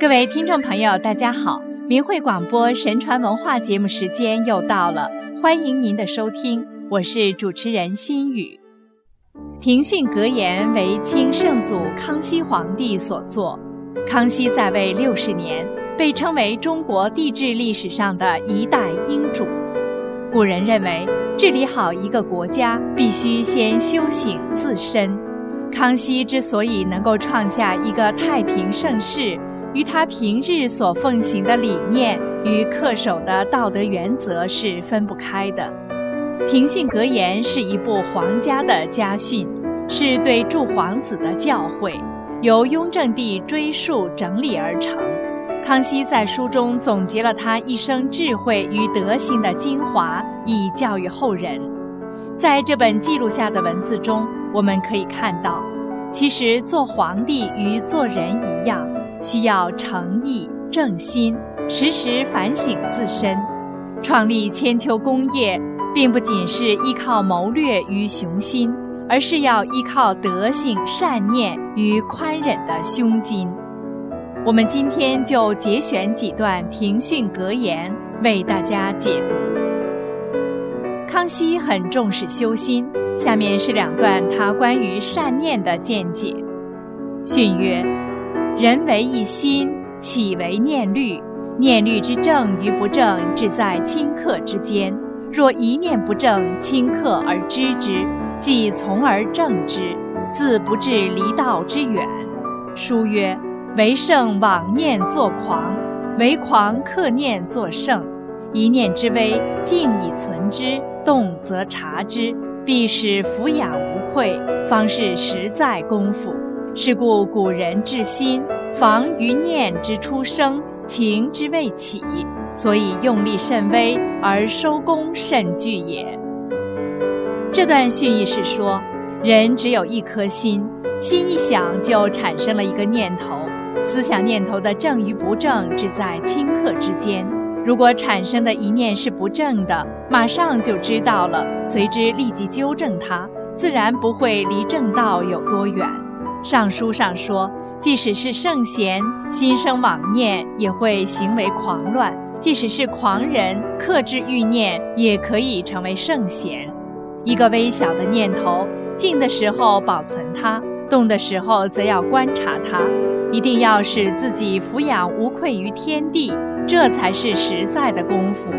各位听众朋友，大家好！明慧广播神传文化节目时间又到了，欢迎您的收听，我是主持人心雨。庭训格言为清圣祖康熙皇帝所作，康熙在位六十年，被称为中国帝制历史上的一代英主。古人认为，治理好一个国家，必须先修醒自身。康熙之所以能够创下一个太平盛世，与他平日所奉行的理念与恪守的道德原则是分不开的。庭训格言是一部皇家的家训，是对诸皇子的教诲，由雍正帝追述整理而成。康熙在书中总结了他一生智慧与德行的精华，以教育后人。在这本记录下的文字中，我们可以看到，其实做皇帝与做人一样。需要诚意正心，时时反省自身。创立千秋功业，并不仅是依靠谋略与雄心，而是要依靠德性、善念与宽忍的胸襟。我们今天就节选几段庭训格言，为大家解读。康熙很重视修心，下面是两段他关于善念的见解。训曰。人为一心，岂为念虑？念虑之正与不正，只在顷刻之间。若一念不正，顷刻而知之，即从而正之，自不至离道之远。书曰：为圣妄念作狂，为狂克念作圣。一念之微，静以存之，动则察之，必使俯仰无愧，方是实在功夫。是故古人治心，防于念之初生，情之未起，所以用力甚微，而收功甚巨也。这段训意是说，人只有一颗心，心一想就产生了一个念头，思想念头的正与不正，只在顷刻之间。如果产生的一念是不正的，马上就知道了，随之立即纠正它，自然不会离正道有多远。上书上说，即使是圣贤，心生妄念也会行为狂乱；即使是狂人，克制欲念也可以成为圣贤。一个微小的念头，静的时候保存它，动的时候则要观察它，一定要使自己俯仰无愧于天地，这才是实在的功夫。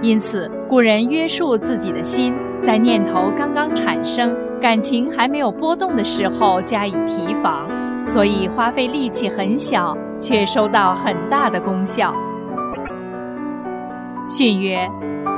因此，古人约束自己的心，在念头刚刚产生。感情还没有波动的时候加以提防，所以花费力气很小，却收到很大的功效。训曰：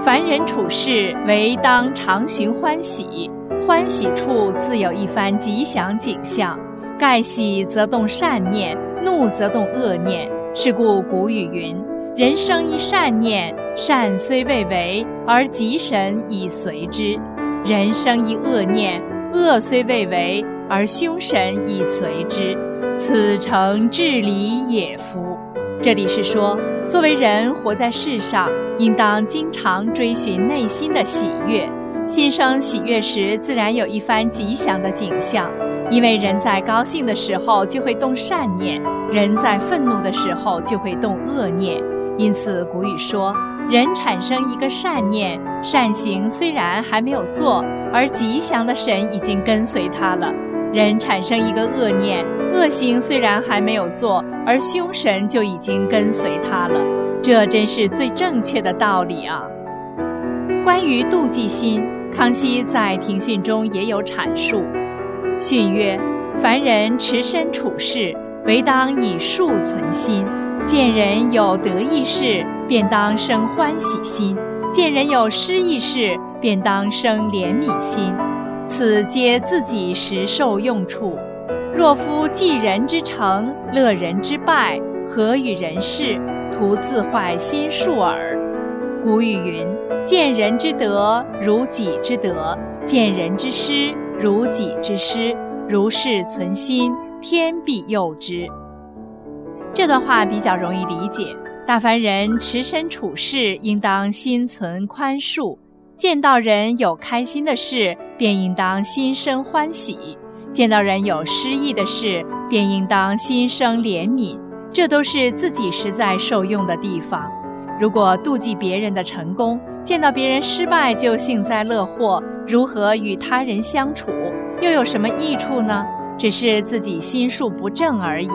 凡人处事，唯当常寻欢喜，欢喜处自有一番吉祥景象。盖喜则动善念，怒则动恶念。是故古语云：人生一善念，善虽未为，而吉神已随之；人生一恶念。恶虽未为，而凶神已随之，此诚至理也夫。这里是说，作为人活在世上，应当经常追寻内心的喜悦。心生喜悦时，自然有一番吉祥的景象。因为人在高兴的时候就会动善念，人在愤怒的时候就会动恶念。因此，古语说。人产生一个善念，善行虽然还没有做，而吉祥的神已经跟随他了；人产生一个恶念，恶行虽然还没有做，而凶神就已经跟随他了。这真是最正确的道理啊！关于妒忌心，康熙在庭训中也有阐述。训曰：凡人持身处世，唯当以恕存心。见人有得意事，便当生欢喜心；见人有失意事，便当生怜悯心。此皆自己实受用处。若夫济人之成，乐人之败，何与人事？徒自坏心术耳。古语云：“见人之德，如己之德；见人之失，如己之失。如是存心，天必佑之。”这段话比较容易理解。大凡人持身处世，应当心存宽恕；见到人有开心的事，便应当心生欢喜；见到人有失意的事，便应当心生怜悯。这都是自己实在受用的地方。如果妒忌别人的成功，见到别人失败就幸灾乐祸，如何与他人相处，又有什么益处呢？只是自己心术不正而已。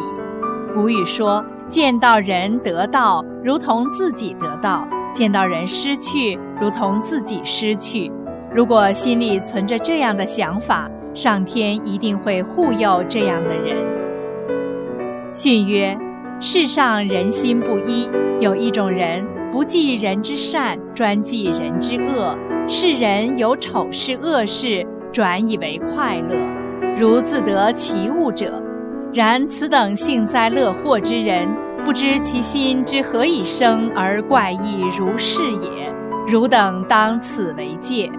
古语说：“见到人得到，如同自己得到；见到人失去，如同自己失去。”如果心里存着这样的想法，上天一定会护佑这样的人。训曰：“世上人心不一，有一种人不记人之善，专记人之恶。世人有丑事恶事，转以为快乐，如自得其物者。然此等幸灾乐祸之人，不知其心之何以生而怪异如是也。汝等当此为戒。”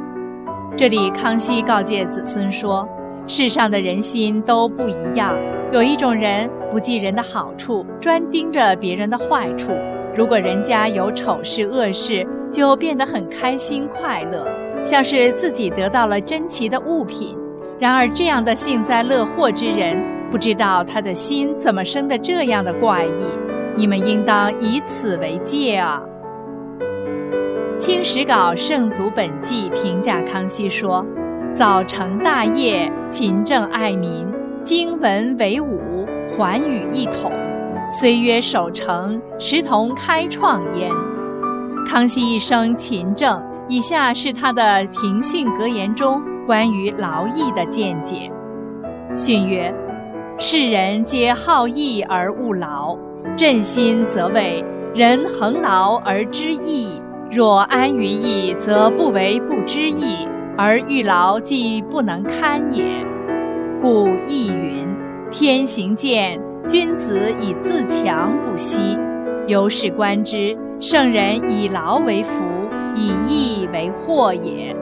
这里，康熙告诫子孙说：“世上的人心都不一样，有一种人不记人的好处，专盯着别人的坏处。如果人家有丑事恶事，就变得很开心快乐，像是自己得到了珍奇的物品。然而，这样的幸灾乐祸之人，不知道他的心怎么生的这样的怪异。你们应当以此为戒啊！”《清史稿圣祖本纪》评价康熙说：“早成大业，勤政爱民，经文为武，寰宇一统。虽曰守成，实同开创焉。”康熙一生勤政，以下是他的庭训格言中关于劳役的见解：训曰：“世人皆好逸而恶劳，朕心则为人恒劳而知义。”若安于逸，则不为不知义，而欲劳既不能堪也。故亦云：天行健，君子以自强不息。由是观之，圣人以劳为福，以逸为祸也。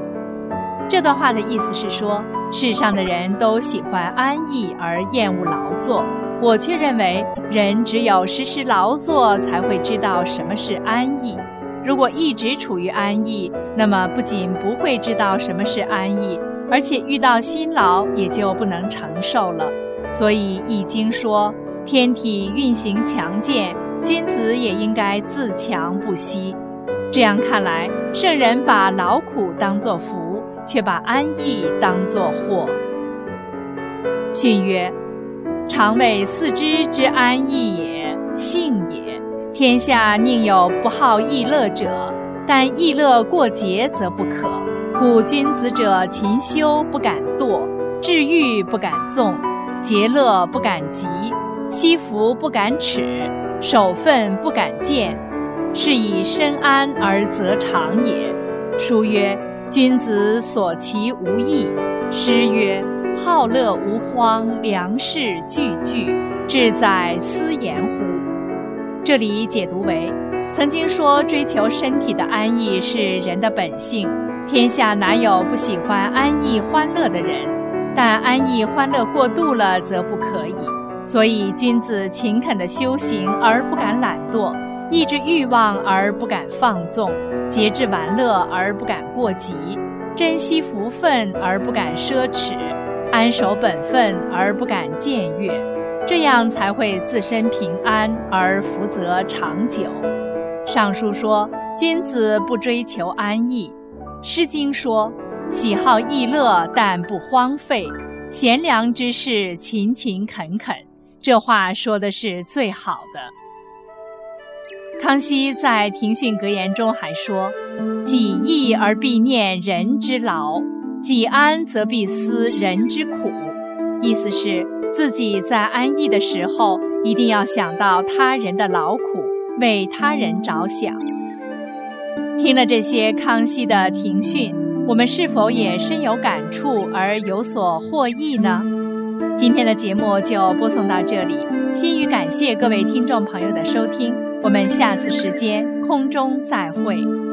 这段话的意思是说，世上的人都喜欢安逸而厌恶劳作，我却认为，人只有时时劳作，才会知道什么是安逸。如果一直处于安逸，那么不仅不会知道什么是安逸，而且遇到辛劳也就不能承受了。所以《易经》说：“天体运行强健，君子也应该自强不息。”这样看来，圣人把劳苦当作福，却把安逸当作祸。训曰：“常谓四肢之安逸也，性也。”天下宁有不好逸乐者？但逸乐过节则不可。故君子者，勤修不敢惰，治欲不敢纵，节乐不敢急，惜福不敢耻，守分不敢见，是以身安而则长也。书曰：“君子所其无益。”诗曰：“好乐无荒，良士句句，志在思言乎？”这里解读为：曾经说追求身体的安逸是人的本性，天下哪有不喜欢安逸欢乐的人？但安逸欢乐过度了则不可以。所以，君子勤恳的修行而不敢懒惰，抑制欲望而不敢放纵，节制玩乐而不敢过急，珍惜福分而不敢奢侈，安守本分而不敢僭越。这样才会自身平安而福泽长久。尚书说：“君子不追求安逸。”《诗经》说：“喜好逸乐，但不荒废；贤良之士，勤勤恳恳。”这话说的是最好的。康熙在庭训格言中还说：“己逸而必念人之劳，己安则必思人之苦。”意思是。自己在安逸的时候，一定要想到他人的劳苦，为他人着想。听了这些康熙的庭训，我们是否也深有感触而有所获益呢？今天的节目就播送到这里，心语感谢各位听众朋友的收听，我们下次时间空中再会。